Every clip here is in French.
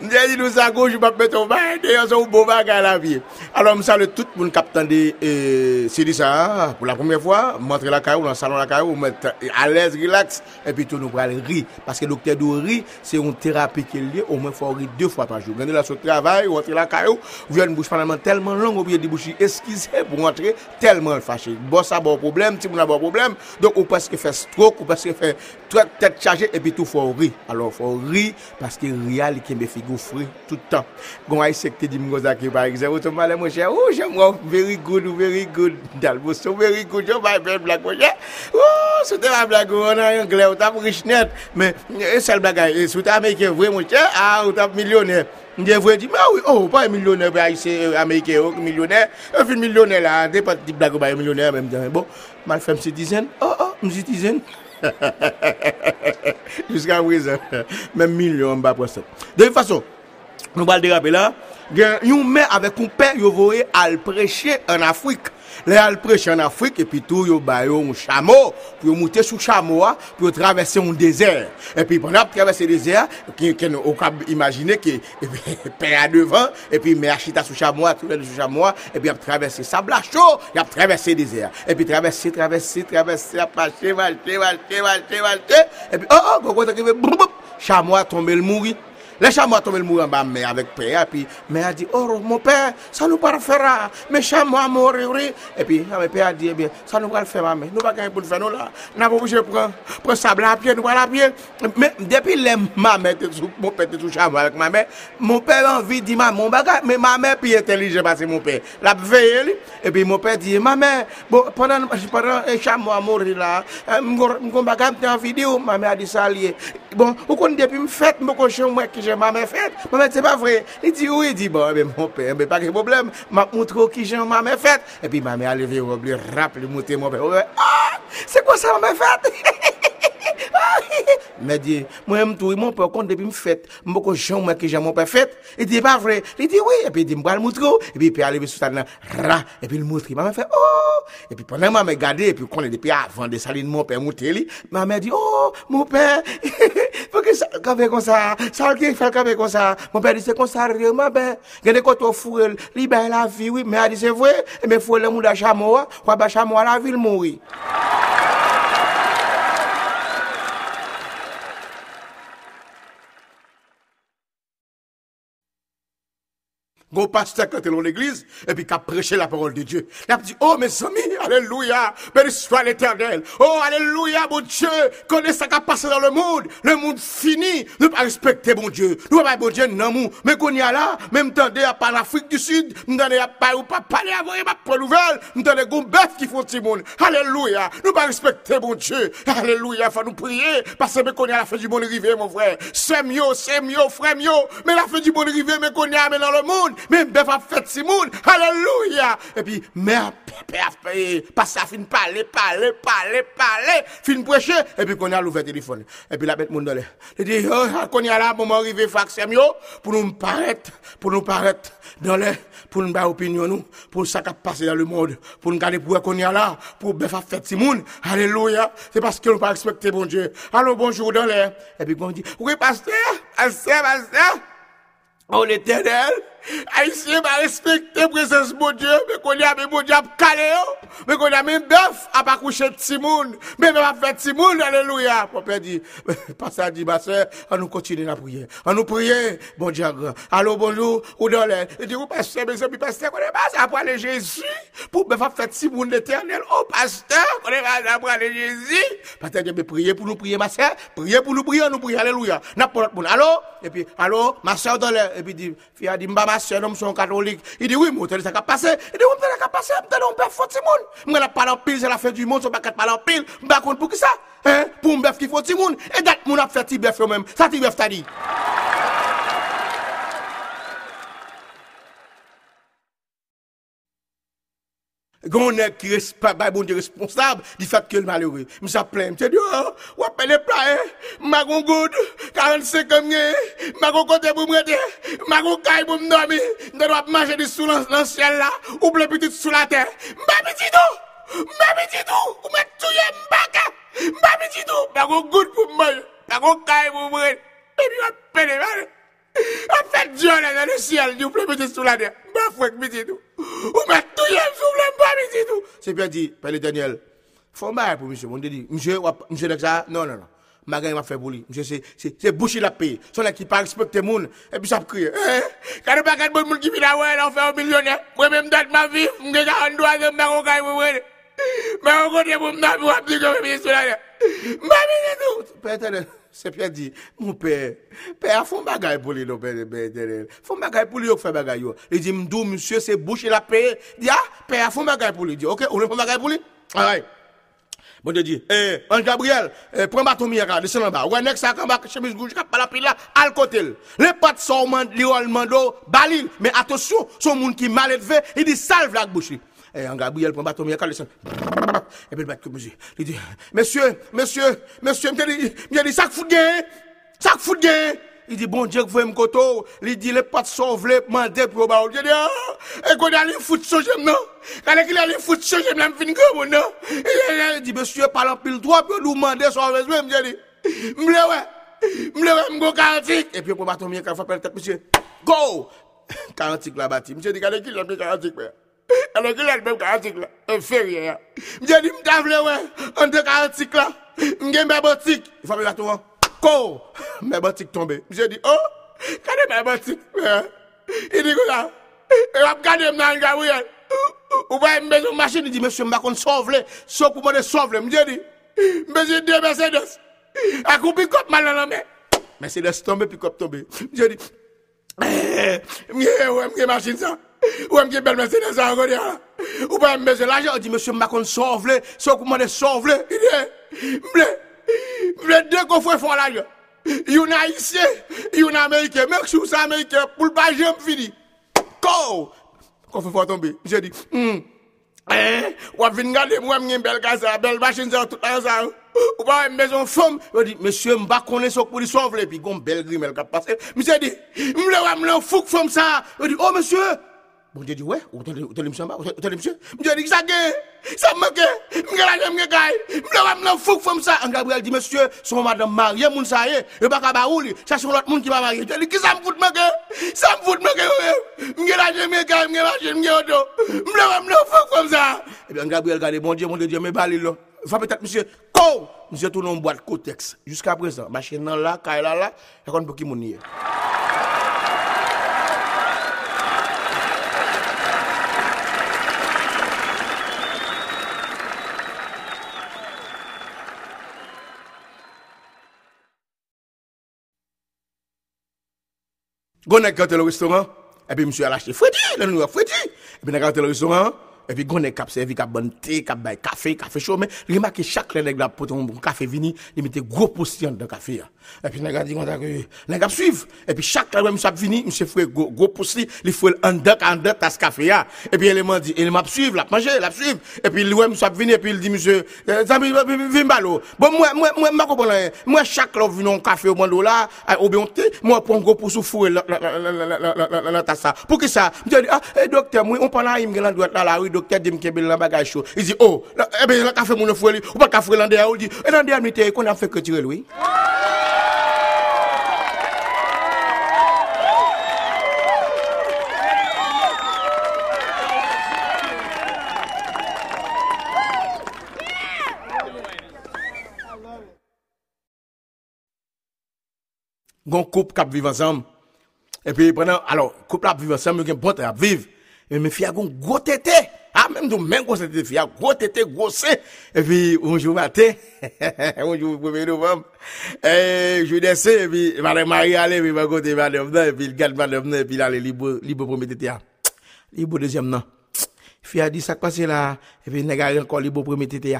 Mwen di nou sa gouj, mwen ap meton ba. Deyon son bon bagay la vie. Alors mwen salue tout moun kapitan de Sidi Sa, pou la premier fwa, mwantre la kayou, nan salon la kayou, mwen alez, relax, epi tout nou pral ri. Paske dokter do ri, se yon terapi ke liye, ou mwen fwa ri 2 fwa pa jou. Gande la sou travay, mwantre la kayou, vyen bouche pananman telman long, ou biye di bouchi eskize, pou mwantre telman fache. Bo sa bon problem, ti moun a bon problem, donk ou paske fe stroke, ou paske fe tete chaje, epi tout fwa ri. Alors fwa ri, paske real kembe figou fri toutan. Gon ay di mgoza ki par exemple, ton male mwen chè, ou jè mwen very good, very good, dalbo, boso very good, yo mwen fè blag mwen chè, ou sou te mwen blag ou nan yon glè, ou tap rich net, men e sel blagay, e sou te Amerike vwe mwen chè, a ou tap milyonè. Mwen vwe di, mwen wè, ou oh, pa yon milyonè bè a yise euh, Amerike ou oh, milyonè, ou fin milyonè la, de pat di blag ou ba yon milyonè, mwen mwen bon, mwen fèm se dizen, oh, oh, mwen se dizen, mwen zè, mwen milyon mba pwè se. De yon fason, Nou bal derape la Yon men avek yon pen Yon voye al preche en Afrik Le al preche en Afrik E pi tou yon bayon chamo Pi yon moute sou chamo Pi yon travesse yon dezer E pi pwanda ap travesse dezer Ken ou kab imagine Ki pen a devan E pi me achita sou chamo E pi ap travesse sabla chou E ap travesse dezer E pi travesse, travesse, travesse Apache, vache, vache, vache, vache E pi oh oh, koko te krive Chamo a tombe l mouri Le chamois tombe le mourir en bas, mais avec père. Et puis, mais a dit, oh, mon père, ça nous pas le faire. Mes chamois mourir. Et puis, mes père a dit, eh bien, ça nous pas le faire, mais nous pas gagner pour le faire, nous là. Nous pas obligé de prendre sable à pied, nous pas la pied. Mais depuis les ma mère, mon père était sous chamois avec ma mère, mon père a envie de dire, mon bagage, mais ma mère plus intelligente parce que mon père. La veille, et puis mon père dit, ma mère, bon, pendant, pendant eh, un chamois mourir là, euh, mon bagage en vidéo, oh, ma mère a dit ça lié. Bon, ou kon depi m fèt, m kon chè mwen ki jè mamè fèt. Mamè, se pa vre. Li di ou, li di, bon, eh be mon pè, be pa ki problem. Ma moutro ki jè mamè fèt. E pi mamè aleve ou, li rap, li moutè, mon pè. Ou, ah, se kon sa mamè fèt? Mè diye, mwen mtou, mwen pou akon depi m fèt, mwen kon chan mwen ki jan mwen pe fèt, e diye pa vre, e diye wè, e pi di m bral moutro, e pi pe ale bi soutan nan, ra, e pi l moutri, mwen fè, oh, e pi pwè nan mwen mè gade, e pi konen depi avan de salin mwen pe moutri li, mwen mè diye, oh, mwen pe, pou ki sal kabe kon sa, sal ki fèl kabe kon sa, mwen pe di se kon sa re, mwen be, gade koto furel, li ben la vi, wè, mè a di se vwe, e mè furel mou da chamowa, wè ba chamowa la vil mouri. Gros pasteur quand dans l'église, et puis qui a prêché la parole de Dieu. Il a dit, oh mes amis, alléluia, béni soit l'éternel. Oh alléluia, mon Dieu, connais ce qui a passé dans le monde. Le monde fini, ne pas respecter mon Dieu. Nous pas bon Dieu, non, mais qu'on y a là, même temps à pas l'Afrique du Sud, nous t'endez à pas ou pas parler à ma pas nouvelle, nous t'endez gon bœuf qui font petit monde. Alléluia, nous pas respecter mon Dieu. Alléluia, faut nous prier, parce que qu'on y a la fin du monde arrivé, mon frère. C'est mieux, c'est mieux, frère mieux, mais la fin du monde arrivé, mais qu'on y a dans le monde. Même bœuf a fait Simon. Alléluia. Et puis, mère, père, passe à fin parler, parler, parler, parler, fin prêcher. Et puis, qu'on a l'ouvert téléphone. Et puis, la bête mon dolé. Il dit, oh, qu'on y a là, moment arrivé, fax pour nous paraître, pour nous paraître dans les, pour nous faire opinion, nous, pour ça qui passé dans le monde, pour nous garder pour qu'on y a là, pour bœuf a fait Simon. Alléluia. C'est parce que nous pas respecté bon Dieu. Allô, bonjour dans l'air. Et puis, on dit, oui, pasteur, pasteur, pasteur. Oh l'éternel, Haïtien va respecter présence mon Dieu, mais qu'on a même mon Dieu à calé, mais qu'on a même bœuf à pas Timoun, mais même à faire Timoun, alléluia. Mon dit, pas ça dit, ma on nous continue la prière. On nous prier, bon Dieu. Allô, bonjour, ou dans l'air? Il dit, vous pasteur, mes pasteur, qu'on est pas Jésus, pour faire Timoun l'éternel. Oh, pasteur, qu'on est pas après aller Jésus? Pasteur, Dieu, prier pour nous prier, prier pour nous prier, nous prier, alléluia. N'importe quoi. Allô? Et puis, allô, dans l'air. Et puis, dit, dit, ma soeur, nous sommes catholiques. Il dit, oui, moi, ça a passé. Il dit, oui, ça a passé, on peut faire monde. Moi, la parle en pile, c'est la fin du monde, on pas parler en pile. Je contre pour qui ça? Hein? Pour un bœuf qui faut monde. Et date, mon a fait petit bœuf même. Ça, petit bœuf t'a dit. Gounen ki bay bon di responsab di fat ke l malheure. Mi sa plem, se di, oh, wapè le plae, magon goud, 45 kamye, magon kote pou mwete, magon kay pou mdomi, mden wap manje di sou lan siel la, ou ble pitit sou la ter. Mba piti tou, mba piti tou, ou mwen touye mbaka, mba piti tou, magon goud pou mwoy, magon kay pou mwete, bebi wapè le mwane, wapè diyon la nan siel, di ou ble pitit sou la ter, mba fwek piti tou. Ou mè touye msou mlem pa mi titou. Se pe di, pe le Daniel, fon baye pou msè. Mwen de di, msè wap, msè nek sa, non, non, non. Ma gen yon fè pou li. Msè se, se, se bouchi la peye. Son ek ki pa respekte moun, epi sa p kriye. Eh, kade pa kade moun moun ki mi la wè, la wè ou milyonè. Mwen mè mdat ma vi, mwen gen an doa zè mè kon kay mwen wè. Mè kon kote moun mdat mwen wap di kon mè mi sou la de. Mè mi titou. Pe tenè. Se pi a di, moun pe, pe a bagay pou li nou, pe, pe Daniel. Fon bagay pou li yo fè bagay yo. Li di la pe. Di a, pe a fon bagay pou li. Di, ok, ou le fon bagay pou li? Alay. Bon te di, eh, Ange Gabriel, eh, pren baton mi yaka, desen an ba. Ouwe, nek sa kan bak, chemise palapil la, al kotel. Le pat sa ouman, li ou alman do, balil. Men atosyon, son moun ki malet ve, li di salve lak bouchi. Eh, Gabriel, pren baton mi yaka, desen. E pe l bat kou mouzi. Li di, Mesye, mesye, mesye, mte di, mte di, sak fout gen, sak fout gen. Li di, bon diek vwe mkoto, li di, le pat sa vle, mande pou ba ou. Li di, ah, e kode ali fout so jem nan. Kane ki li ali fout so jem nan fin kou moun nan. Li di, mesye, palan pil drop, yo nou mande so vwe zwe, mte di. Mle we, mle we mgo karantik. E pi yo pou baton miye kan fapel tet, mesye, go! Karantik la bati. Mse di, kane ki li ap de karantik Alon ki lal bem ka antik la, e ferye ya. Mje di mtavle we, an de ka antik la, mge mbe botik. Fami la tou an, kou, mbe botik tombe. Mje di, oh, kade mbe botik? I di kou la, e wap kade mnan gawi ya. Ou bay mbe sou masin, di di, mbe sou mba kon sovle, sou pou mwede sovle. Mje di, mbe sou de Mercedes, akou pikop man nan anme. Mercedes tombe, pikop tombe. Mje di, mge we, mge masin sa. Ou mge bel mese de sa an gode ya. Ou pa m beze la je, ou di mese makon sov le, sou kouman de sov le. Mble, mble de kon fwe fwa la je. Yon a isye, yon a Amerike, mek sou sa Amerike, pou l pa jem fini. Kou! Kon fwe fwa tombe, mse di, hmm, eh, wap vin gade mwen mge bel kasa, bel bashin sa, tout an sa ou. Ou pa m bezon fom, yo di, Monsie m bakone sok pou di sov le, pi gon bel grimel kap pase. Monsie di, m le wè m le fouk fom sa, yo di, oh monsie, Bon diye di, wè, ou te li msye mba, ou te li msye? Mwen di, sa gen, sa mwen gen, mwen gen la fòm sa. An Gabriel di, monsye, son madame marye moun sa ye, e baka ba ou li, sa son lot moun ki ba marye. Mwen di, ki sa mwen fout sa mwen fout la mwen la wè mwen fuk fòm sa. E bi an Gabriel bon diye, bon diye, mwen bali lo. Fa petat monsye, kou, monsye tou non boat kotex, jusqu'a prezant, machin nan la, kay la la, yakon pou ki moun Gon rentre le restaurant, et puis monsieur a acheté Freddy, le nous Freddy. Et puis rentre le restaurant, et puis gon nèg cap servi cap bon thé, café, café chaud mais remarquez chaque la café vini, il mettait gros potion dans café. Et puis nèg a dit comme ça que nèg a et puis chaque là a vini, monsieur fait gros potion, il faut en deux en tasse café Et puis m'a dit, il m'a suivre, l'a manger, l'a suivre. Et puis lui monsieur a vini et puis il dit monsieur, zami balo. Bon moi moi moi m'a comprendre moi chaque là vini café au monde là, ou bien thé, moi gros pour souffler la tasse ça. Pour que ça, je dis ah docteur moi on parle il me droite là la rue docteur dit que la bagage chaud. Il dit oh, eh ben la café mon frère, ou pas café l'andé il dit et l'andé mité qu'on a fait que tirer lui. Gon couple qui vivent ensemble. Et puis pendant alors couple qui vivent ensemble, il y a un bon qui vivent. E Mais mes filles ont gros tété. même nous même qu'on s'était fait, gros tété, gros et puis, bonjour matin, bonjour 1er novembre, et je descends, et puis, madame Marie allait, et puis, ma côté, madame, et puis, le gars, madame, et puis, là, libre, libre premier tété, libre deuxième, non. Fille a dit, ça passe là, et puis, n'est-ce encore libre premier tété,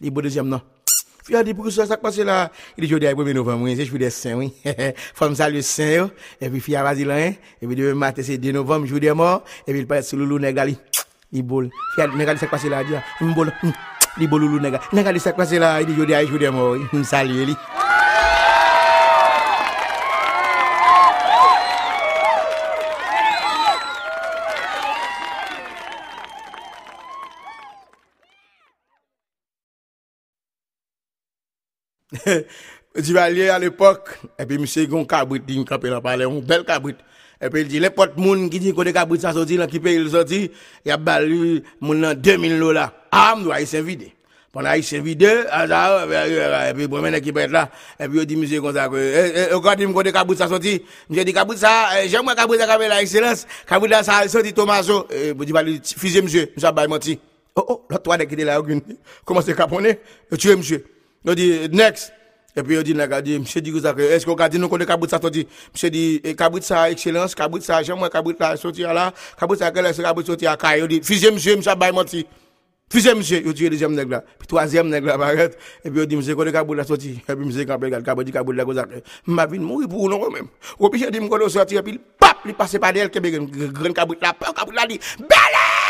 libre deuxième, non. Fille a dit, pour que ça passe là, il est jeudi, 1er novembre, oui, je vous descends, oui. Femme salue saint, oh. et puis, fille a vas-y là, et puis, demain matin, c'est 2 novembre, jour des morts, et puis, il passe sous le loup, n'est-ce Li bol. Fiyad, nega li sak pase la diya. Li bol, hmm, li bol loulou nega. Nega li sak pase la, li jode a, jode mou. M salye li. Divalier à l'époque, et puis monsieur Gon Cabrit, il campait dans palais, un bel Cabrit. epi il di, le pot moun ki di kote kabrit sa soti, lan ki pe il soti, ya bali moun nan 2000 lola. A, mdou a yi se vide. Pon a yi se vide, a zahou, epi pou men ekipet la, epi yo di msye kon sa kwe, yo kante m kote kabrit sa soti, msye di kabrit sa, jen mwen kabrit sa kabe la ekselans, kabrit la sa soti tomaso, pou di bali, fize msye, msye bay moti. Oh, oh, lot to a dekide la yo gwen, koman se kapone, yo tue msye. Yo di, next, et puis, il dit, dit, monsieur dit, est-ce qu'on a dit, nous, cabrit ça, dit, monsieur dit, ça, excellence, cabrit ça, j'aime moi, cabrit là, sorti là, cabrit ça, est cabrit sorti à Kaye, il dit, fusez monsieur, monsieur, menti. Monsieur, il dit, deuxième nègre. Puis, troisième nègre là. Et puis, il dit, monsieur, cabrit là, sorti. Et puis, monsieur, cabrit là, cabrit, cabrit là, ça, ma vie, mourir pour nous, même. Ou il dit, m'ko sorti, et puis, pap, il passe par d'elle, que grand cabrit là, cabrit là, dit, belle!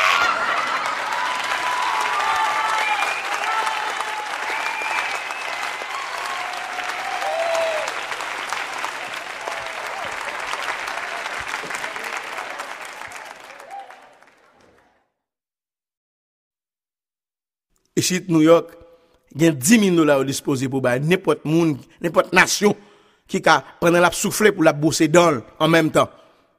Ici New York, il y a 10 000 dollars disposés pour n'importe monde, n'importe nation qui a prendre la souffler pour la bosser dans en même temps.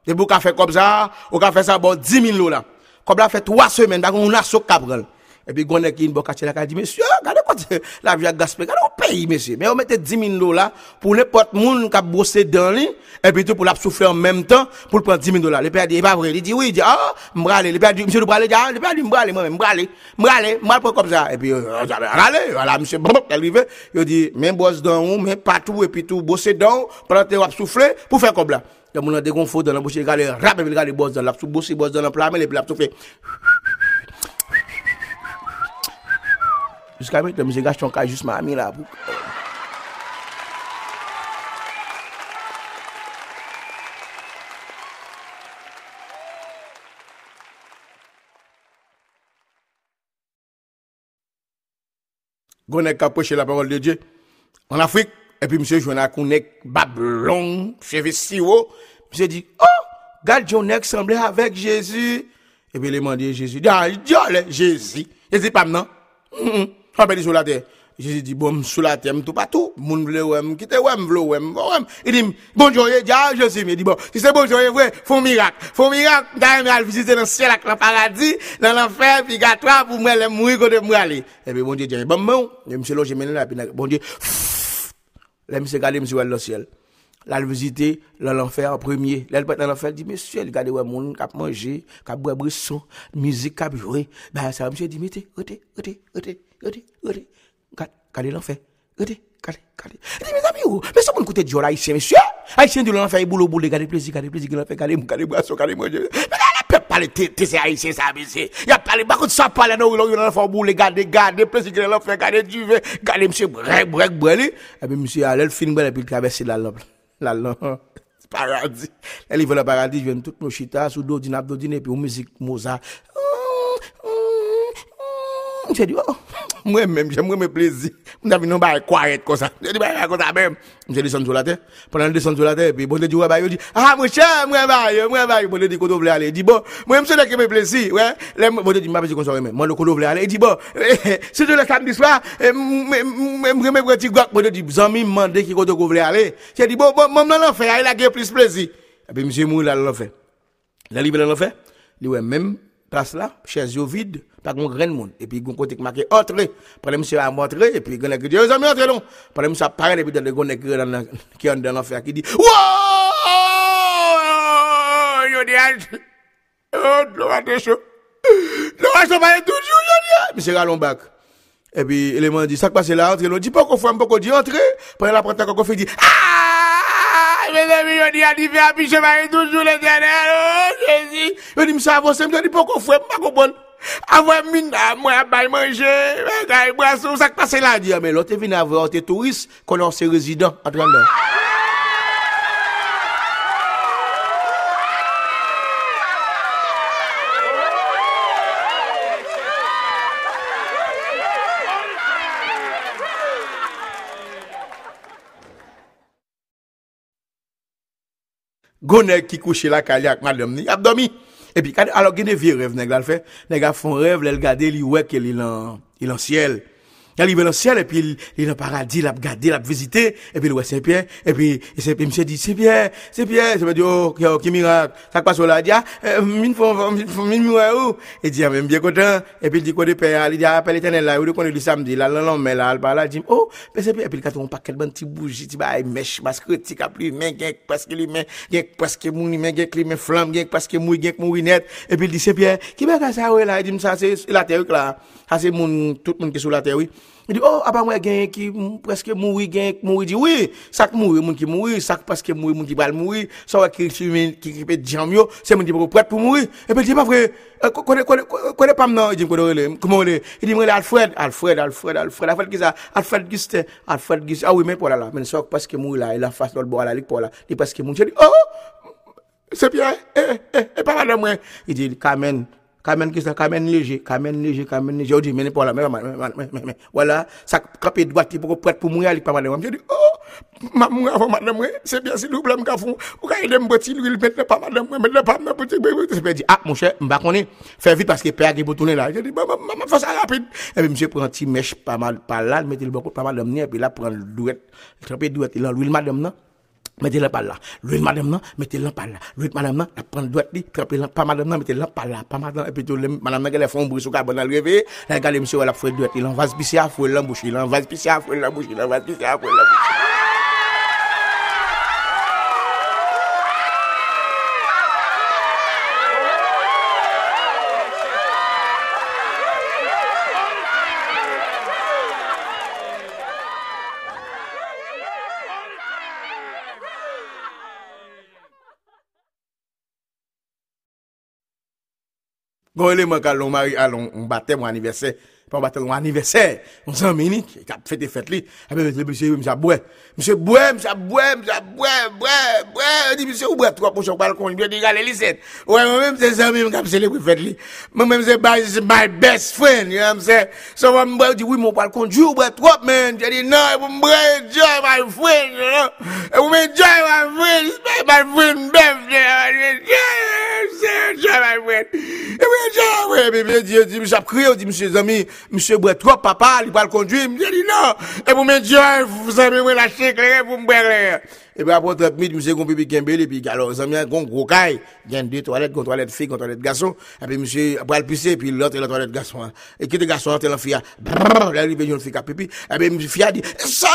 Et pour faire comme ça, on a fait ça bon 10 000 dollars. Comme la fait 3 semaines, on a ce capral. Et puis, on a qui dit, monsieur, regardez quoi la vie a gaspillé. On paye, monsieur. Mais on mettait 10 000 dollars pour n'importe monde qui a bossé dans lui, et puis tout pour la souffler en même temps, pour prendre 10 000 dollars. Le père dit, pas vrai. Il dit, oui, il dit, ah, m'brale. Le père dit, monsieur, le ah, le père dit, m'brale, moi-même, m'brale, m'brale, m'brale, comme ça. Et puis, euh, voilà, monsieur. Il dit, même bosse dans mais partout, et puis tout, bosser dans, pour faire comme là. Dans la bouche, dans la, bosser, bosse dans la il Jiska mwen te mwen se gache ton ka jist ma mi la pou. Gonek kapoche la parol de Diyo. An Afrik, epi mse jwen akounek bablon, cheve siwo. Mse di, oh, gade jounek semble avek Jezi. Epi le mande Jezi, dan, diyo le Jezi. Jezi pam nan. Mm-mm. -mm. sur la terre. Jésus dit, bon, sous la terre, tout partout. Moun vle ouem, quitte ouem, vle ouem, ouem. Il dit, bonjour, il dit, ah, je sais, il dit, bon, si c'est bonjour, vrai, faut miracle. Faut miracle, d'ailleurs, aller visiter dans le ciel, avec le paradis, dans l'enfer, puis gâtois, pour moi, les mourir, côté moi aller. Et puis, bon Dieu, dit, bon, bon, et monsieur, là, j'ai mené là, puis, bon Dieu, là, monsieur, regardez, monsieur, le ciel. Là, le visiter dans l'enfer premier. Là, dans l'enfer, dit, monsieur, regardez, ouais, moun, cap manger, cap boire brisson, musique, cap jouer. Ben, ça, monsieur, dit, mettez, rete, rete, rete, rete, rete. Regardez l'enfer. Regardez, regardez. Dit, mes amis? Mais ça, mon côté jour, haïtien, monsieur. Haïtien de l'enfer, boulot, boulot, regardez plaisir, regardez plaisir, regardez, regardez regardez a regardez, regardez, plaisir, l'enfer, regardez, regardez, monsieur, brek, brek, et monsieur, allez, le film, et puis, il traverse la lampe la. Paradis. Elle veut le paradis, je viens tout nos chita, sous et puis musique Mozart. Dit, oh, Mwen men, jem mwen me plezi. Mwen avi nan ba e kwaret kon sa. Mwen di ba e kon sa men. Mwen se desan sou la te. Pendan desan sou la te, pi bon de di wè ba yo di, ah mwen chè, mwen ba yo, mwen ba yo. Bon de di koto vle ale, di bon, mwen mse de ke me plezi. Bon de di mwen apesi kon sa remen. Mwen de koto vle ale, di bon, se de le samdi swa, eh, mwen mwen preti gok. Bon de di, zami mande ki koto vle ale. Se di bon, bon mwen nan l'enfer, a yi la ge plis plezi. Epi mse mwen la l'enfer. La libe la l'enfer, li wè men, plas la, chèz yo vide. Pas qu'on grand monde. Et puis, qu'on côté qui marqué entrer Pendant monsieur a montré, et puis, qu'on a dit, les amis, entrez donc. Pendant monsieur a et puis, dans le gonne qui est dans l'enfer, qui dit, Wow! Yo, dis, ah, oh, le a chaud. le a chaud, pas toujours, yo, dis, ah. monsieur allons bac. Et puis, élément dit, ça qui passe là, entrez, l'on dit, pas qu'on fait, pas qu'on dit, entrer Pendant la prête, qu'on fait, dit, ah! Mes amis, yo, dis, à l'hiver, puis, je vais toujours l'éternel, oh, Jésus. Yo, dis, monsieur, avancez, me dit, pas qu'on fait, pas qu'on bonne. Avwa min a mwen a bay manje, mwen a bay brasou, sak pase la di. Amen, lò te vin avwa, te touris, konon se rezidant atran dan. Gonèk ki kouche la kalyak madam ni, ap domi. E pi, alo gen de vie rev neg la l fe, neg a fon rev, lel gade li wek el ilan, ilan siel. Yal li ben an siel, epi li nan paradis, lap gade, lap vizite, epi li wè Saint-Pierre, epi msè di, Saint-Pierre, Saint-Pierre, se mè di, oh, ki mirak, sak pa sou la, di, ah, min fò, min mwè ou, e di, ah, mè mbyè kontan, epi li di kode pe, li di, apel etenel la, ou de konde li samdi, la lan lan men la, al pa la, di, oh, pe Saint-Pierre, epi li katon paket ban ti bouji, ti ba, ay mèch, maskretik, ap li men, genk paske li men, genk paske moun, men genk li men flam, genk paske mou, genk mou inet, epi li di, Saint-Pierre, ki bè ka sa wè la, di, msa se la terre, la, sa se moun, tout moun ki sou la terre, oui, Il dit, oh, ah, apa moi, il qui mm, presque mourir, il mourir, dit, oui, ça qui mourir, moun qui mourir, ça parce que mourir, moun qui va mourir, ça va qui qui qui jamio, c'est moun qui pas prêt pour mourir. Et puis, il dit, pas vrai, euh, connaît, connaît, connaît pas non, il dit, comment il Il dit, Alfred, Alfred, Alfred, Alfred, Alfred, qui ça? Alfred Gustin, Alfred Gustin, ah oui, mais pour là, là, mais ça, parce que mourir là, il a face l'autre bord là, il pour là, il parce que mourir, il dit, oh, c'est bien, eh, eh, eh, eh pas là, moi. Il dit, Carmen, Kamen ça, Kamen léger, Kamen léger, Kamen léger. Je dis, mais pas là, mais, mais, mais, mais, voilà, ça capé droite, pour prête pour mourir, il pas madame. Je dis, oh, ma mourir avant madame, c'est bien si double me font. Ou il aime petit l'huile, mettre pas madame, mettre pas ma petite bébé. Je dis, ah, mon cher, m'ba connaît, fais vite parce que père qui pour tourner là. Je dis, maman, maman, fais ça rapide. Et puis, monsieur prend un petit mèche pas mal, pas là, mettez le beaucoup, pas mal et puis là, prend le douette, tremper douette, il a l'huile madame, non? Mettez-le par là. Lui, madame, non, mettez-le par là. Lui, madame, non, la prendre droite, li, trempez-le, pas madame, non, mettez-le par là, pas madame, et puis tout, madame, elle fait un bruit sur le carbone, elle regarde monsieur, elle a fait droite, il en va se pisser à fouet l'embouche, il en va se pisser à fouet l'embouche, il en va se pisser à fouet l'embouche. Gon eleman kalon mari alon, on batè mwen aniversè, pas baptême anniversaire on s'en mini qui a fait des fêtes li et monsieur monsieur monsieur bois monsieur bois monsieur bois bois bois dit monsieur bois trois pour son balcon il dit aller lycée ouais moi même c'est amis qui célébrer fête li moi même c'est my best friend you know what I'm saying so moi me dit oui mon balcon Dieu bois trop man j'ai dit non moi enjoy my friend you know enjoy my friend my friend my friend et dit dit dit monsieur amis monsieur boit trop, papa, il va le conduire. Je dit non. Et pour me dire, vous avez lâché vous me Et puis après 30 minutes, monsieur et puis alors, ça un gros caille. Il a deux toilettes, une toilette fille, une toilette garçon. Et puis monsieur, après le pisser, puis l'autre, la toilette garçon. Et qui est garçon, la fille, là, il y a fille qui pipi. Et puis monsieur fille a dit, sir,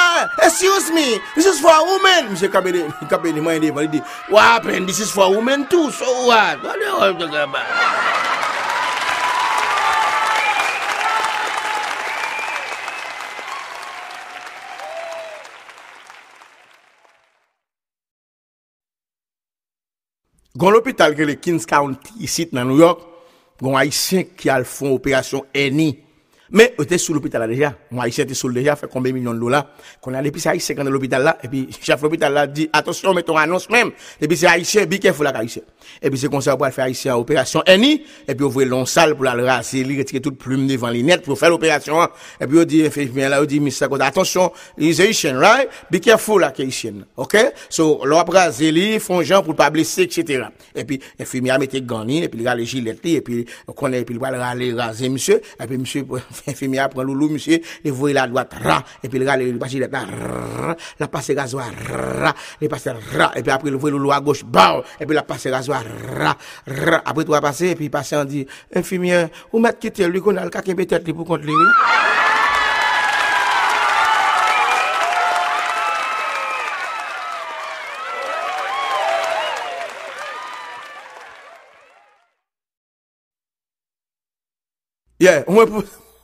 excuse me, this is for a woman. Monsieur Kembele, Kembele, moi, il dit, what happened? This is for a woman too, so what? What Gon l'hôpital que le Kings County ici dans New York, gon haïtien qui a font opération Eni. Mais, on était sous l'hôpital déjà. Moi, ici, était sous déjà, fait combien de millions de dollars. Qu'on a l'épicerie haïtien dans l'hôpital là, et puis, chef l'hôpital là dit, attention, mettons annonce même. Et puis, c'est haïtien, be careful là, haïtien. Et puis, c'est comme ça, pour faire haïtien opération ENI, et puis, ouvrir l'on salle pour la raser, lui, retirer toute plume devant les nets pour faire l'opération. Et puis, on dit, bien là, on dit, monsieur, attention, les haïtiens, right? Be careful là, haïtien. OK? So, l'on raser lui, font gens pour pas blesser, etc. Et puis, infirmière mettait gagné, et puis, il a les gilets, et puis, on connaît, et puis, il va aller raser, monsieur, et puis, monsieur, Infimi apren loulou, msye, li e voye la doat, ra, epi li gale, li pasi let la, ra, la pase gazwa, ra, li pase ra, epi apre li voye loulou a goch, baw, epi la pase gazwa, ra, ra, apre tou e a pase, epi pase an di, infimi, ou met kite, li kon al kaken betet li pou kont li, oui. Yeah, on va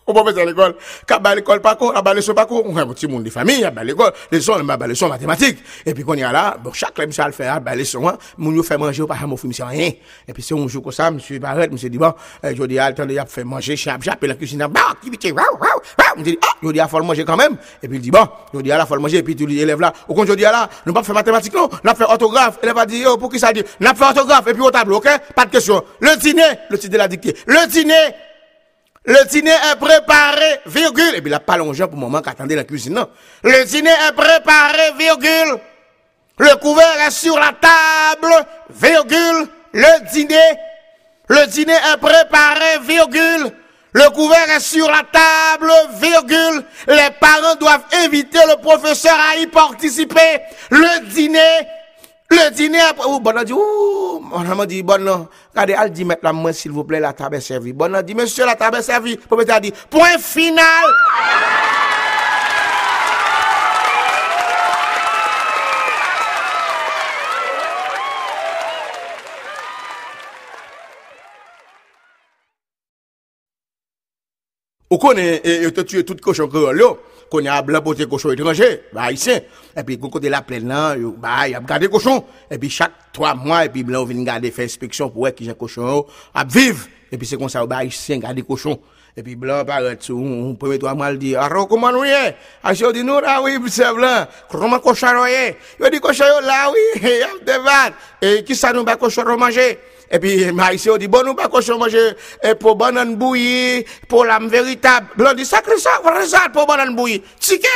on peut faire l'école. Quand à l'école pas quoi, à leçon pas quoi, on a un petit monde de famille, à l'école, les leçons, les leçons mathématiques. Et puis quand y a là, bon, chaque là, monsieur a le fait, à leçon, mon yo fait manger, pas mon monsieur rien. Et puis c'est un jour comme ça, monsieur Barrette, monsieur dit bon, je dis, à le temps de faire manger, chap, chap, et la cuisine, bah, activité, waouh, waouh, waouh. Je dis, ah, je dis, il faut le manger quand même. Et puis il dit bon, je dis, là, faut le manger, et puis tu élève là, au compte, je dis, là, nous pas faire mathématiques, non, on a fait orthographe, elle va dire, pour qui ça dit, on a fait orthographe, et puis au tableau, ok? Pas de question. Le dîner, le titre la dictée. Le dîner, le dîner est préparé, virgule. Et puis, il a pas longé pour le moment qu'attendait la cuisine. Le dîner est préparé, virgule. Le couvert est sur la table, virgule. Le dîner, le dîner est préparé, virgule. Le couvert est sur la table, virgule. Les parents doivent inviter le professeur à y participer. Le dîner, Le dîner après, ou bon, on dit, ouh, on dit, bon, non. Regardez, elle dit, maintenant, moi, s'il vous plaît, la table est servie. Bon, on dit, monsieur, la table est servie. Propriétaire dit, point final. Ou konen, yo te tue tout cochon kreol yo. qu'on a blanc pour cochon étranger, bah, haïtien. Et puis, bon côté la plaine là, bah, il a gardé cochon. Et puis, chaque trois mois, et puis, blanc, on vient garder, faire inspection pour voir qui j'ai cochon, à vivre. Et puis, c'est comme ça, bah, haïtien, garder cochon. Et puis, blanc, paraît, sous, on premier mois, il dit, alors, comment nous y est? Haïtien dit, nous, là, oui, c'est blanc. Comment y est? Il dit, cochon là, oui, des vannes. Et qui ça nous, bah, cochon manger? Et puis, Maïsio dit, bon, nous pas cochon manger, et pour banane bouillie, pour l'âme véritable. Blanc dit, sacré ça, voilà ça, pour banane bouillie. Ticket!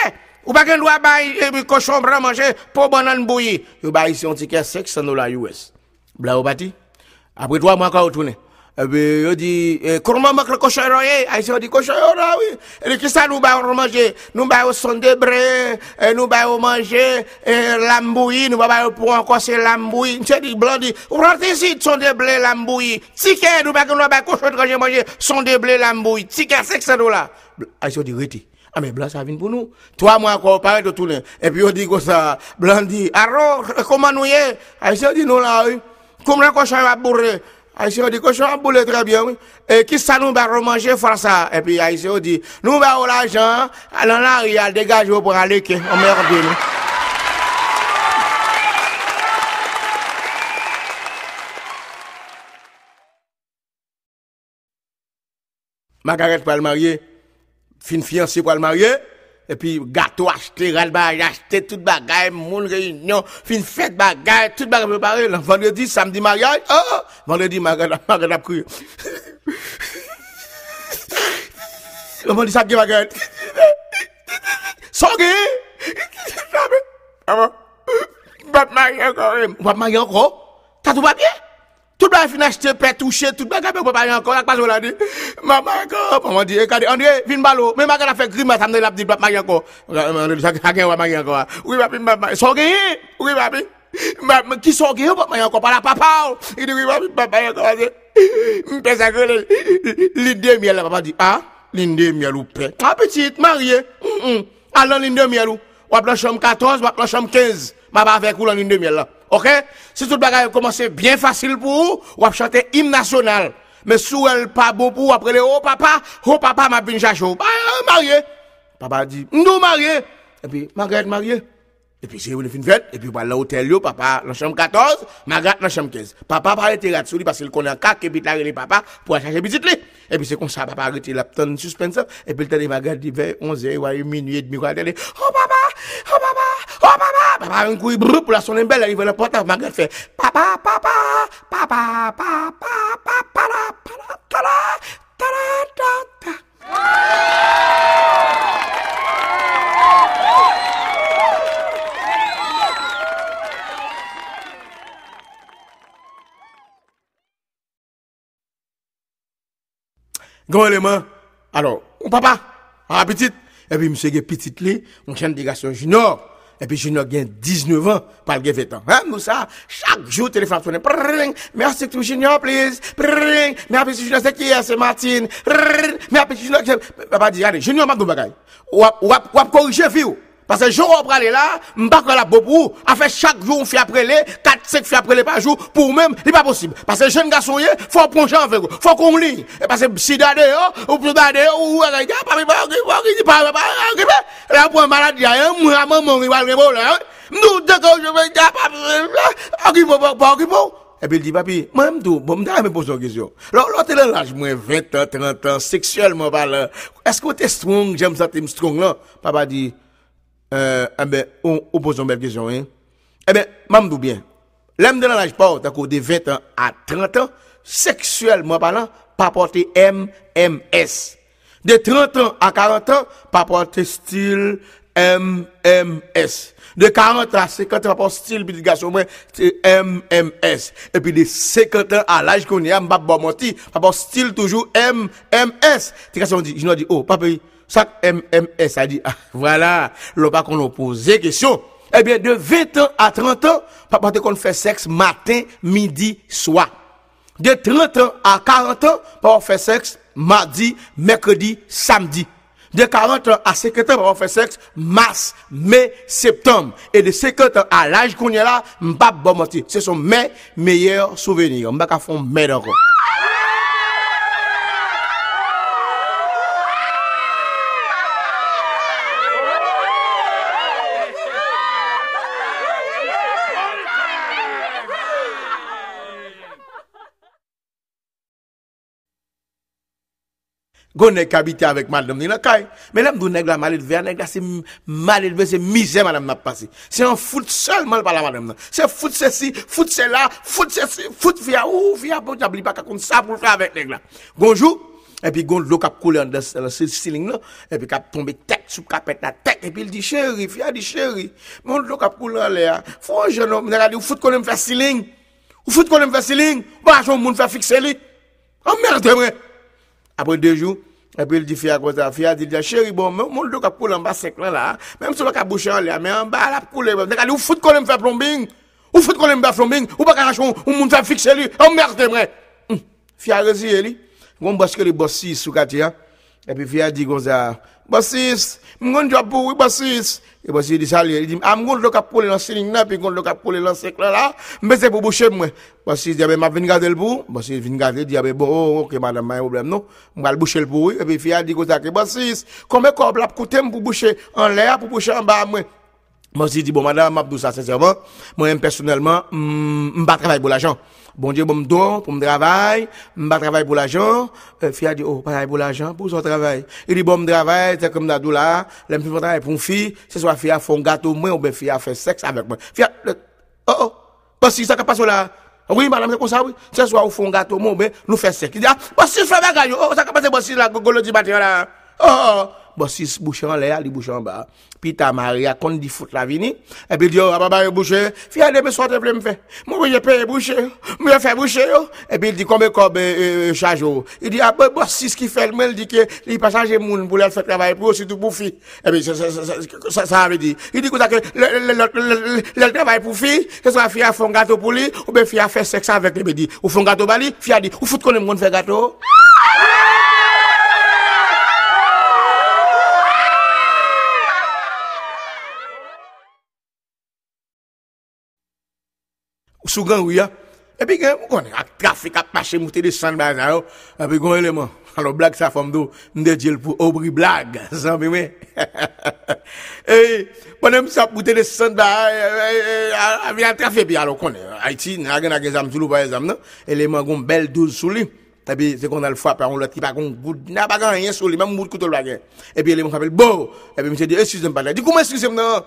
Ou pas qu'un doit bailler, cochon blanc manger, pour banane bouillie. Ou bah, ici, on ticket 600 dollars US. Blanc ou bâti? Après trois mois, quand on dit, comment manque cochon? Aïsio dit, cochon oui. Et qui ça nous va manger? Nous va au son nous va manger, l'ambouille, nous va l'ambouille. Dit, ici, de blé, l'ambouille. Ticket, nous nous blé, l'ambouille. Ticket, 500 dollars. Aïsio dit, reti. Ah, mais blanc, ça vient pour nous. Trois mois encore, pareil de tourner. Et puis, on dit ça, blanc dit, alors, comment nous y est? Dit, nous là. Comment bourrer? Aisyen ou di, koshon ap boule tre byen, e ki sa nou ba remanje fwa sa? E pi aisyen ou di, nou ba ou la jan, alan la riyal, degaj ou pou ale ke, o merde nou. Magaret pou al marye, fin fiansi pou al marye, et puis gâteau acheté, ralbage acheté, toute bagaille, moun réunion, fin fête bagaille, toute bagaille préparée, vendredi, samedi mariage, oh, vendredi Margaret, Margaret a. Comment dit ça, qui Margaret? Sorgé! Maman, pas marier encore, pas marier encore? T'as tout? Tout ba fin achete pe touche, tout ba kabe wapay ankon, ak pas wala di. Mama ankon, maman di, e kade, André, vin balo. Men maka la fe grima, samne lap di, bap magi ankon. Aken wap magi ankon. Oui papi, mama, so genye, oui papi. Mama, ki so genye, bap magi ankon, pala papa ou. E di, oui papi, bap magi ankon. Mpe sa kone, li de miel la, papa di, ha? Li de miel ou ah, pe. Mm, mm. A petit, marié, alan li de miel ou. Wap la chom 14, wap la chom 15. Maba avek ou lan li de miel la. OK? Si tout le bagage commence bien facile pour vous, ou chanter hymne national. Mais si elle pas bon pour vous, après le oh papa, oh papa m'a bien chacho. Bah, marié. Papa dit, nous marié. Et puis, Margaret marié. Et puis, c'est une fin fête. Et puis, voilà l'hôtel, papa, dans la chambre 14, Margaret dans la chambre 15. Papa pas arrêté là dessus parce qu'il connaît un cac et puis il papa pour chercher petit lit. Et puis, c'est comme ça, papa arrêté la tonne suspense. Et puis, le temps Margaret dit vers 11h, ou minuit et demi, quoi, oh papa, oh papa, oh papa. Papa un coup pour la sonner belle, il va la porte, Margaret fait papa, papa, papa, papa, papa, papa, papa, Grand élément. Alors, papa, ah, petite. Et puis, monsieur, petite, li, on chante des junior. Et puis, Junior a 19 ans, pas le 20 ans. Nous ça, chaque jour, téléphone sonne. Merci tout Junior, please. Merci Junior, c'est qui c'est Martine. Merci Junior, papa dit, allez, Junior m'a dit bagay. Ou, ou, ou, corriger, fille. Parce que jour on aller là, m'pas la pour a fait chaque jour on fait après les 4 5 fait après les par jour pour même, c'est pas possible. Parce que jeune garçon faut prendre en fait, faut qu'on lit. Et parce que si dade ou plus dade ou regarde pas pas pas pas là pour maladie moi maman il va le là. Nous que je vais pas pas pas pas et puis il dit, papi, moi, je bon, je me pose une question. L'autre, là, l'âge, moi, 20 ans, 30 ans, sexuellement parlant, est-ce que tu es strong, j'aime ça, tu es strong, là? Papa dit, euh, eh ben, on, on pose une belle question, hein. Eh ben, m'amdou bien. L'homme de l'âge pas, de 20 ans à 30 ans, sexuellement parlant, pas porter MMS. De 30 ans à 40 ans, pas porter style, MMS. De 40 à 50 ans, rapport style, puis garçon, MMS. Et puis de 50 ans à l'âge qu'on est, m'bap bon menti, rapport style toujours MMS. T'es garçon dit, je dit, oh, papa, ça MMS a dit, ah, voilà, l'on pas qu'on posé question. Eh bien, de 20 ans à 30 ans, papa, qu'on fait sexe matin, midi, soir. De 30 ans à 40 ans, papa, fait sexe mardi, mercredi, samedi. De 40 ans à 50 ans, on fait sexe, mars, mai, septembre. Et de 50 ans à l'âge qu'on est là, m'pas bon mentir. Ce sont mes meilleurs souvenirs. M'pas qu'à fond mes encore. Gon nèg habité avec madame ni la caille. Mais là m'dou nèg la mal élevé, nèg c'est mal élevé, c'est misère madame n'a passé. C'est un foot seulement par la madame. C'est foot ceci, foot cela, foot ceci, foot via ou via bon diable pas comme ça pour faire avec nèg là. Bonjour. Et puis gon l'eau cap couler dans le ceiling là et puis cap tomber tête sous capette la tête et puis il dit chéri, fia dit chéri. Mon l'eau cap couler en l'air. Faut un jeune homme, nèg dit foot qu'on aime faire ceiling. Ou foot qu'on aime faire ceiling. Pas un monde faire fixer lui. Oh merde, moi. Apre 2 jou, apre li di fia kwa ta fia, di di la chéri bon, moun do ka pou lan ba sek lan la, mèm sou la ka bouchan li, mè an ba la pou le, dek ali ou fout konen mè fè plombing, ou fout konen mè fè plombing, ou baka rachon, ou moun fè fikse li, an mèrte mè. Fia rezi li, goun baske li bossi sou kati ya, Epi fia di kon sa, basis, mgon jwa pou, basis. E basis e di salye, di, a mgon jwa kap kole lan sining nan, pi mgon jwa kap kole lan sek la la, mbe se pou bouche mwen. Basis di, ah, abe map vin gade l pou, basis vin gade, di, ah, abe bon, oh, ok, madame, maye problem nou, mgal bouche l pou, epi fia di kon sa ke, basis, konbe kob la pou koute m pou bouche an le a, pou bouche an ba mwen. Basis di, bon, madame, map dou sa, sensèrman, mwen personelman, mm, mba travay pou la chan. Bon Dieu, bon me don, pour me travail, me travailler pour l'argent. Euh, fille a dit, oh, pas pour l'argent, pour son travail. Il dit, bon, travail, c'est comme dans là, l'aime plus travail pour une fille, ce soit fille a fait un gâteau moi, ou bien fille a fait sexe avec moi. Fille oh, oh, parce que ça qui passe là. Oui, madame, c'est comme ça, oui. Ce soit au fond gâteau, moi, ben, nous fait sexe. Il dit, ah, parce que fait bagage, oh, ça qui passe, parce que la golo du matin là. Oh, oh. Bossis bouche en l'air, il bouche en bas. Puis ta Maria, quand dit fout la vini, et puis dit, oh, papa, boucher, fille, de me soit de me faire. Moi, je paye boucher, moi, je fais boucher, et puis il dit, combien de euh, charge, il dit, ah, ben, Bossis qui fait le il dit que, il pas changer moun pour le faire travail pour surtout pour fille. Et puis, ça, ça, ça, ça, veut dire. Il dit, que, le, travail pour fille, que soit fille a fait un gâteau pour lui, ou bien fille a fait sexe avec lui, il dit, ou fait un gâteau lui, fille a dit, ou fout qu'on aime faire gâteau. ou sou gran ouya, epi gen, ou konen, ak trafik ap mache mouti de san baza yo, epi kon eleman, alo blag sa fom do, mde djel pou obri blag, san bi men, e, ponen msa mouti de san baza, e, e, e, avi an trafik pi, alo konen, Haiti, nagen nagen zamzoulou pa e zam nan, eleman gon bel douz sou li, Tabi, se kon al fwa pa yon lot ki pa kon goud, na pa kan yon sou li, mè moun koutol bagè. Epi, elè moun kapel, bo! Epi, mwen se di, eskuse m pa la. Di, kouman eskuse m nan?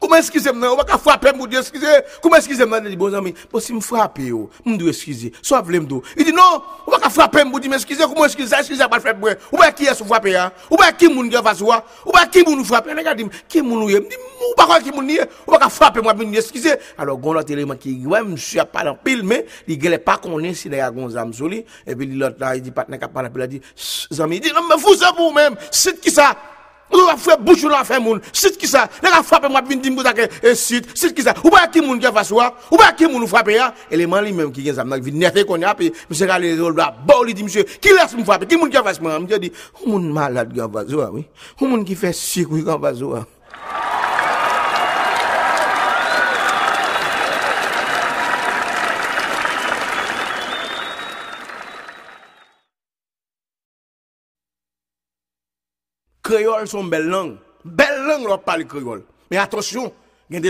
Comment excusez-moi, on va frapper, mon Dieu, excusez. Comment excusez-moi, il dit, bon ami, si me frapper, yo, me doit excuser. Soit vle m'do. Il dit, non, on va frapper, me dit, mais excusez, comment excusez, excusez, pas faire moi. Ou pas qui est sous frapper, hein? Ou pas qui moun qui face ou pas qui moun frapper, regarde, qui moun ou Me dit, ou pas qui moun ni, ou pas frapper moi, me excusez. Alors, gon l'autre élément qui, ouais, monsieur a pas en pile, mais, il gueule pas qu'on est si les gon zam soli. Et puis, l'autre là, il dit, pas n'a pas il a dit, zami, il dit, non, mais vous ça pour même, c'est qui ça? Mwen wap fwe bouchou nan fwe moun. Sit ki sa. Nè la fwape mwen vin dim kou takè. E sit. Sit ki sa. Ou pa ki moun ki fwa swa. Ou pa ki moun ou fwape ya. Eleman li menm ki gen zam nan vin nete kon ya. Pe mwen se gale rol do a bor li di mwen se. Ki les mwen fwape. Ki moun ki fwa swa. Mwen di. Ou moun malade ki fwa swa. Ou moun ki fwe sik ou ki fwa swa. Créole sont belle langue. Belle langue, on parle créole. Mais attention, il y a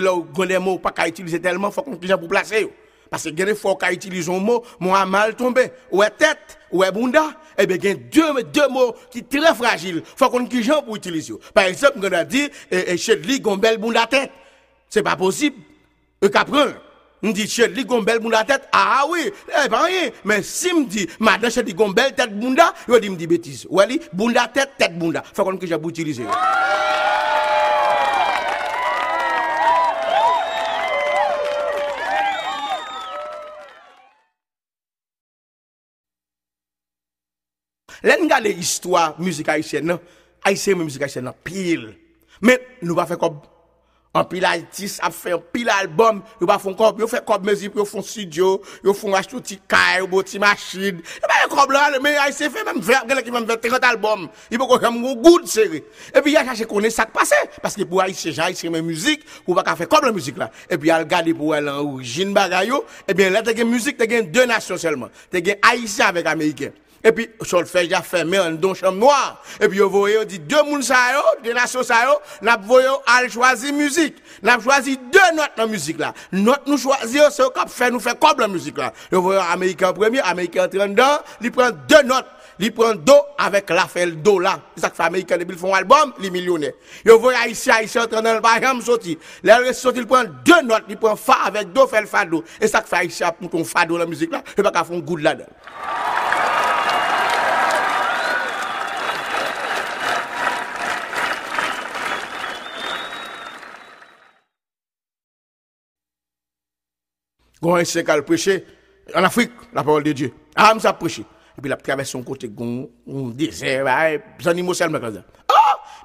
des mots pas qu'à utiliser tellement, faut qu'on pour placer. Parce que il fois qu'à utiliser un mot, moi a mal tombé. Ou est tête, ou est bunda. Eh bien, il y a deux, deux mots qui sont très fragiles. Faut qu'on puisse pour utiliser. Par exemple, on a dit, chez lui, on belle bunda tête. C'est pas possible. Et qu'après, me dit chez li gombel moun la tête ah oui eh pas rien. Mais si me dit madame chez li gombel tête bunda yo dit me dit bêtise. Ouais bunda tête tête bunda. Faut qu'on que j'ai utilisé. Len gade histoire musique haïtienne, haïtienne musique haïtienne pile. Mais nous va faire comme en pile artiste a fait un pile album, yo pas font comme yo fait comme musique, yo font studio, yo font acheter petit caille, petit machine. Et pas comme là, mais haïtien fait même faire qui même fait 30 albums. Il peut comme un good série. Et puis il a cherché connaître ça qui passe parce que pour haïtien, haïtien même musique, ou pas faire comme la musique là. Et puis il a regardé pour elle en origine bagayo, et bien là t'as musique, t'as deux nations seulement. T'as haïtien avec américain. Et puis, sur le fait, j'ai fermé un don chambre noire. Et puis, vous voyez, dit, deux mouns ça deux nations ça n'a voyé à choisir musique. N'a choisi deux notes dans la musique là. Note nous choisir, c'est au cap fait, nous fait comme la musique là. Vous voyez, Américain premier, Américain en dedans, il prend deux notes. Il prend do avec la fait do là. C'est ça que fait Américain, depuis font album, les millionnaires. Vous voyez, ici, ici, en train de par exemple, sorti. Là, il sorti, il prend deux notes, il prend fa avec do, fait le fa do. Et ça que fait ici, pour ton fa do la musique là, il pas faire un goût là-dedans. Gon qui a prêché en Afrique, la parole de Dieu. Ah, ça prêché. Et puis, il a traversé son côté, gon, un désert, des animaux seulement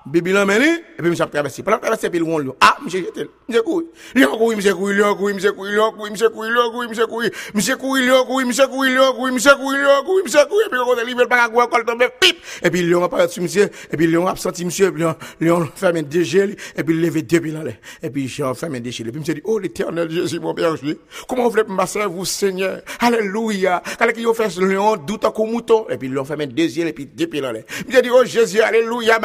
Bibi lan meni, epi mi sa traverse. Pendant l'on l'on. Ah, monsieur jetel. Monsieur. Lion couille, monsieur lion couille, monsieur lion couille, monsieur lion couille, monsieur couille. Monsieur couille, monsieur monsieur monsieur couille. Epi on livre pas quoi col tombe pip. Epi lion apparaît sur monsieur, a senti monsieur, deux l'air. Epi lion ferme des gel. Epi monsieur dit "Oh l'Éternel Jésus mon Jésus, comment voulez me vous Seigneur? Alléluia." Quand il fait lion doute comme mouton, des yeux epi deux pieds dans l'air. Monsieur dit "Oh Jésus, Alléluia,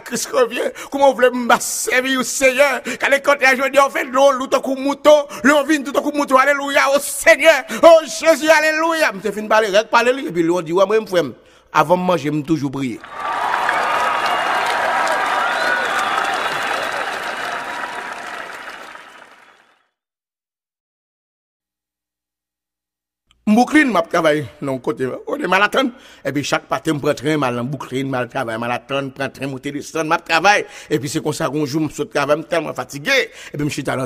Christ revient." Comment vous voulez me servir au Seigneur? Quand les côtés on fait l'eau, l'eau, tout mouton, l'eau vient tout coup mouton, alléluia, au Seigneur, oh Jésus, alléluia. Je fin de parler, parler, et puis l'on dit, ouais, moi, je avant de manger, je toujours prier. Brooklyn m'a travaillé non côté. On est Manhattan et puis chaque matin prend train mal en Brooklyn mal travail Manhattan prend train monter descendre m'a travail et puis c'est comme ça qu'on joue je travail tellement fatigué. Et puis je suis à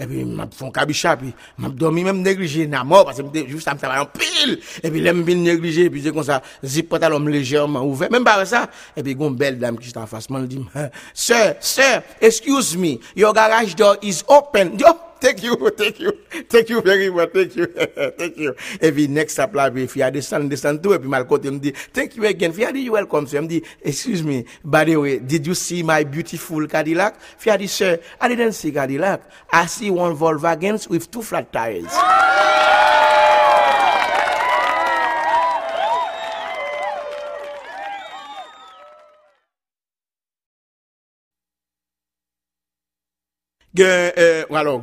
et puis m'a font cabicha puis m'a dormi même négligé na mort parce que juste ça me travaille en pile. Et puis l'aime bien négligé et puis c'est comme ça zip pantalon légèrement ouvert. Même pas ça et puis une belle dame qui est en face m'a dit sir sir excuse me your garage door is open Yo, Thank you, thank you, thank you very much, thank you, thank you. E pi next up la, pi fia desan, desan tou, e pi mal kote mdi, thank you again, fia di you welcome, so mdi, excuse me, by the way, did you see my beautiful Cadillac? Fia di, sir, I didn't see Cadillac, I see one Volkswagen with two flat tires. Gen, e, euh, walo,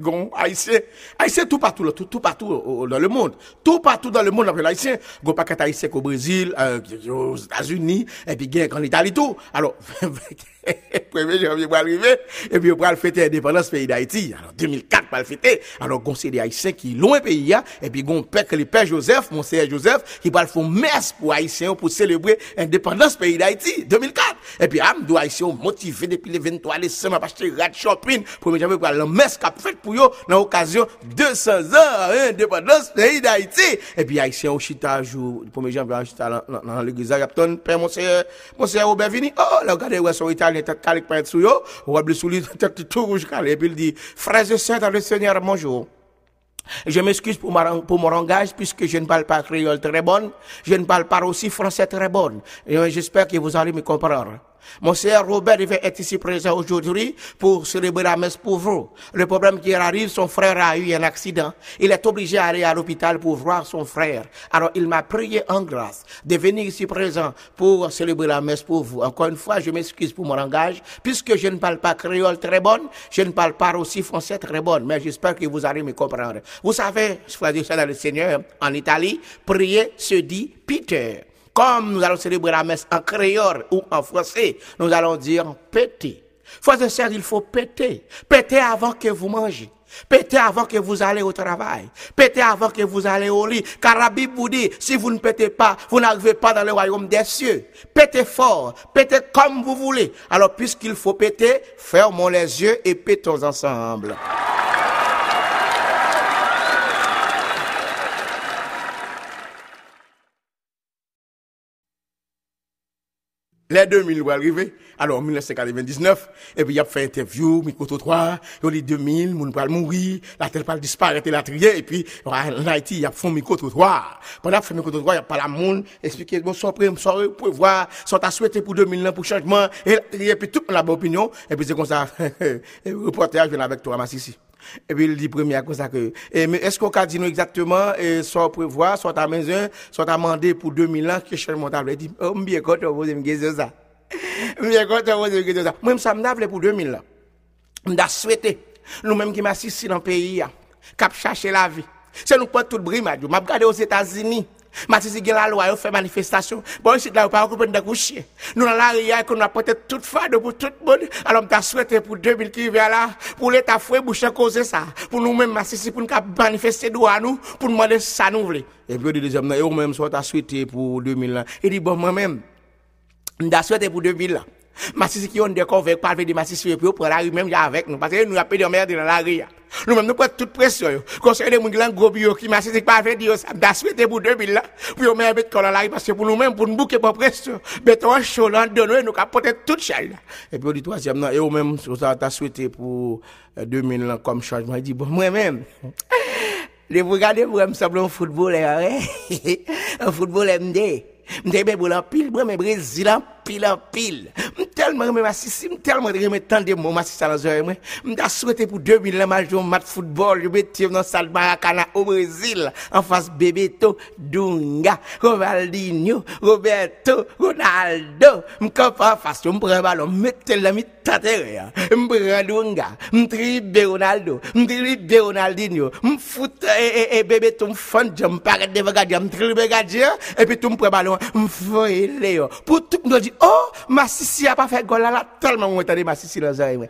gon haïtien, haïtien tout partout, tout, tout partout dans le monde. Tout partout dans le monde, après haïtien, gon pas haïtien au Brésil, euh, aux États-Unis, et puis gen en Italie tout. Alors, 1er janvier pour arriver, et puis on va fêter l'indépendance pays d'Haïti. Alors, 2004 pour le fêter. Alors, gon c'est des haïtiens qui loin pays, et puis gon père que le père Joseph, mon seigneur Joseph, qui va faire messe pour haïtiens pour célébrer l'indépendance pays d'Haïti, 2004. Et puis, am, haïtiens motivé depuis le 23 décembre, à acheter rat shopping, 1er janvier pour la messe qu'a fait pour eux, dans l'occasion 200 ans, indépendance pays d'Haïti. Et puis, haïtiens au chita, jour, 1er janvier, chita dans l'église Agapton, père, mon seigneur, mon seigneur Robert Vini, oh, là, regardez, ouais, son italien, tête calique, pas être sous yo, ou abli sous lui, tête tout rouge, et puis il dit, frères et sœurs dans le Seigneur, bonjour. Je m'excuse pour, pour, mon langage puisque je ne parle pas créole très bonne. Je ne parle pas aussi français très bonne. Et j'espère que vous allez me comprendre. Mon cher Robert devait être ici présent aujourd'hui pour célébrer la messe pour vous. Le problème qui arrive, son frère a eu un accident. Il est obligé d'aller à l'hôpital pour voir son frère. Alors il m'a prié en grâce de venir ici présent pour célébrer la messe pour vous. Encore une fois, je m'excuse pour mon langage, puisque je ne parle pas créole très bonne, je ne parle pas aussi français très bonne, mais j'espère que vous allez me comprendre. Vous savez, frère et dans le Seigneur, en Italie, prier se dit Peter. Comme nous allons célébrer la messe en créole ou en français, nous allons dire péter. Frères et sœurs, il faut péter. Péter avant que vous mangez. Pétez avant que vous allez au travail. Pétez avant que vous allez au lit. Car la Bible vous dit, si vous ne pétez pas, vous n'arrivez pas dans le royaume des cieux. Pétez fort. Pétez comme vous voulez. Alors, puisqu'il faut péter, fermons les yeux et pétons ensemble. Les 2000 vont arriver. Alors, en 1999, et puis il a fait interview, micro-trottoir, il dit 2000, moun va mourir, la terre va disparaître, la trier, et puis, en Haïti, il a fait micro-trottoir. Pendant qu'il fait micro-trottoir, il a pas la monde, expliquer, bon, soit prêt, soit pour voir, soit t'as souhaité pour 2000 ans, pour changement, et, et puis tout le monde a bonne opinion, et puis c'est comme ça, le reporter vient avec toi, ici. Et puis il dit première chose que, et, mais est-ce qu'on a dit nous exactement, et soit prévoir, soit à maison, soit à demander pour 2000 ans, que Michel Montable Il dit, oh, bien content, vous me ça. Bien content, vous me ça. Moi, ça me pour 2000 ans. Je souhaité, nous-mêmes qui m'assistons dans le pays, cap chercher la vie. C'est nous pas tout brimade. Je regardé aux États-Unis. Matisi gen la lwa yo fè manifestasyon. Bon, sit la yo pa okupon dek ou chie. Nou nan la riya kon apote tout fade pou tout moun. Alon ta souwete pou 2000 ki ve la. Pou le ta fwe bouchen koze sa. Pou nou men matisi pou nou ka manifeste do a nou. Pou nou mwade sa nou vle. E pyo di dezem nan yo men sou ta souwete pou 2000 la. E di bon mwen men. Mwen ta souwete pou 2000 la. Matisi ki yon dekon vek palve di matisi yo. Pyo pou la riya men javek nou. Pase nou apè di omerde nan la riya. Nous-mêmes, nous prenons toute pression. Conseil de gens qui ont gros bio, qui Masisi pas fait dire ça. Nous souhaité pour 2000 là. Puis on met un bête dans la rue, parce que pour nous-mêmes, pour nous bouquer pas pression. Béton chaud, là, de nous, nous capoter toute chaîne. Et puis dit troisième, non, et au même, ça t'a souhaité pour 2000 là, comme changement. Il dit, bon, moi-même. Les vous regardez, vous me semblez un footballeur, hein? un footballeur MD. M'te pour la pile, moi, mais Brésil en pile en pile. Tellement me massissi, tellement me tant de mots massissi dans les moi. M'ta souhaité pour 2000 la match match football, je vais dans salle Maracana au Brésil, en face Bebeto, Dunga, Ronaldinho, Roberto, Ronaldo. M'campe en face, m'prend ballon, mettez la mi tatere, m'prend Dunga, m'tribe Ronaldo, m'tribe Ronaldinho, m'fout et, et, Bebeto, m'fond, j'm'parle devant gardien, m'tribe gardien, et puis tout m'prend ballon, m'foy Léo. Pour tout, dire, oh, ma sissi a pas fait gol là, tellement on entendait ma sissi dans les.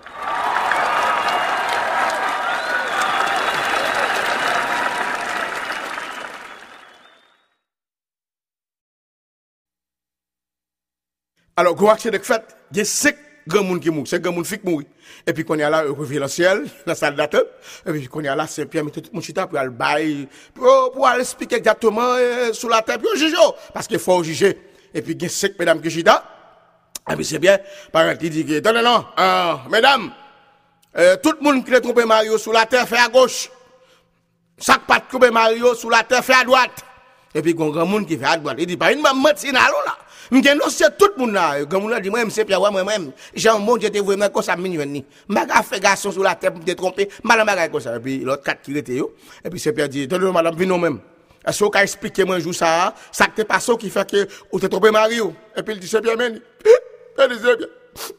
Alors, de fait, il y a cinq grands qui mourent, cinq grands qui. Et puis, qu'on est là, au le ciel, la salle d'attente. Et puis, qu'on est là, mettez tout monde chita pour aller bailler, pour, pour aller expliquer exactement, euh, sur la. Parce qu'il faut juger. Et puis, il y a qui. Ah, mais c'est bien. Par exemple, il dit que, non, non, non, euh, mesdames, euh, tout le monde qui a trompé Mario sous la terre fait à gauche. Chaque pas trompé Mario sous la terre fait à droite. Et puis, il y a un grand monde qui fait à droite. Il dit, pas une médecine là. M'gen c'est tout le monde là. Comme on dit, moi, c'est Pierre, moi-même. J'ai un monde, j'étais vraiment comme ça, mignon ni. M'a fait garçon sur la tête pour te tromper. Madame, m'a comme ça. Et puis, l'autre quatre qui était yo. Et puis, c'est Pierre dit, tenez, madame, venez même. Est-ce vous expliquer moi un jour ça, ça que t'es pas qui fait que, ou t'es trompé Mario? Et puis, il dit, c'est E di se,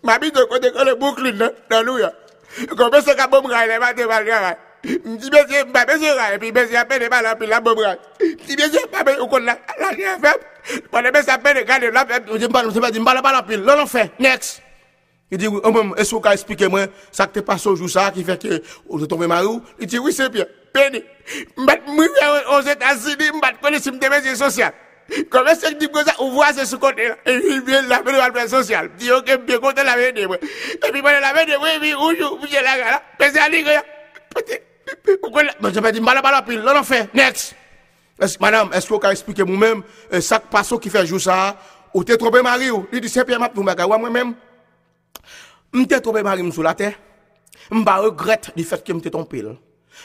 mami te kote kole Brooklyn nan nou ya. Kon mese ka bom ray le mate val garay. Mdi mese, mba mese ray, pi mese apene balan pi la bom ray. Mdi mese, mame ou kon la, la gen feb. Pwene mese apene gade la feb, ou di mbala, mse mba mbala balan pi, lon an fe, next. Il dit, oui, est-ce que expliquer moi ça que t'es passé au jour ça qui fait que vous êtes tombé marou? Il dit, oui, c'est bien. Péné. Je vais mourir aux États-Unis, je vais connaître le système social. Kome sek di goza, ou vwa se sou kote la, e yi bie la, mwen walpren sosyal. Di yo ke bie kote la vende mwen. E pi mwen la vende mwen, e pi oujou, mwen la gara, pese aligre ya. Pati, ou kon la, mwen sepe di mbala mbala pil, lò nan fe, next. Madame, esko ka explike mwen mèm, sak paso ki fe jou sa, ou te trope mari ou, li di sepe map nou mbaga, wè mwen mèm. Mwen te trope mari msou la te, mba regret di fet ki mte ton pil.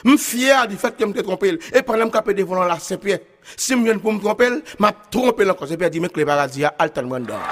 M fyer di fet ke m te trompel E panan m kape devon la sepye Si m jen pou m trompel, m ap trompel anko Sepye di men kle barazi a altan mwen dan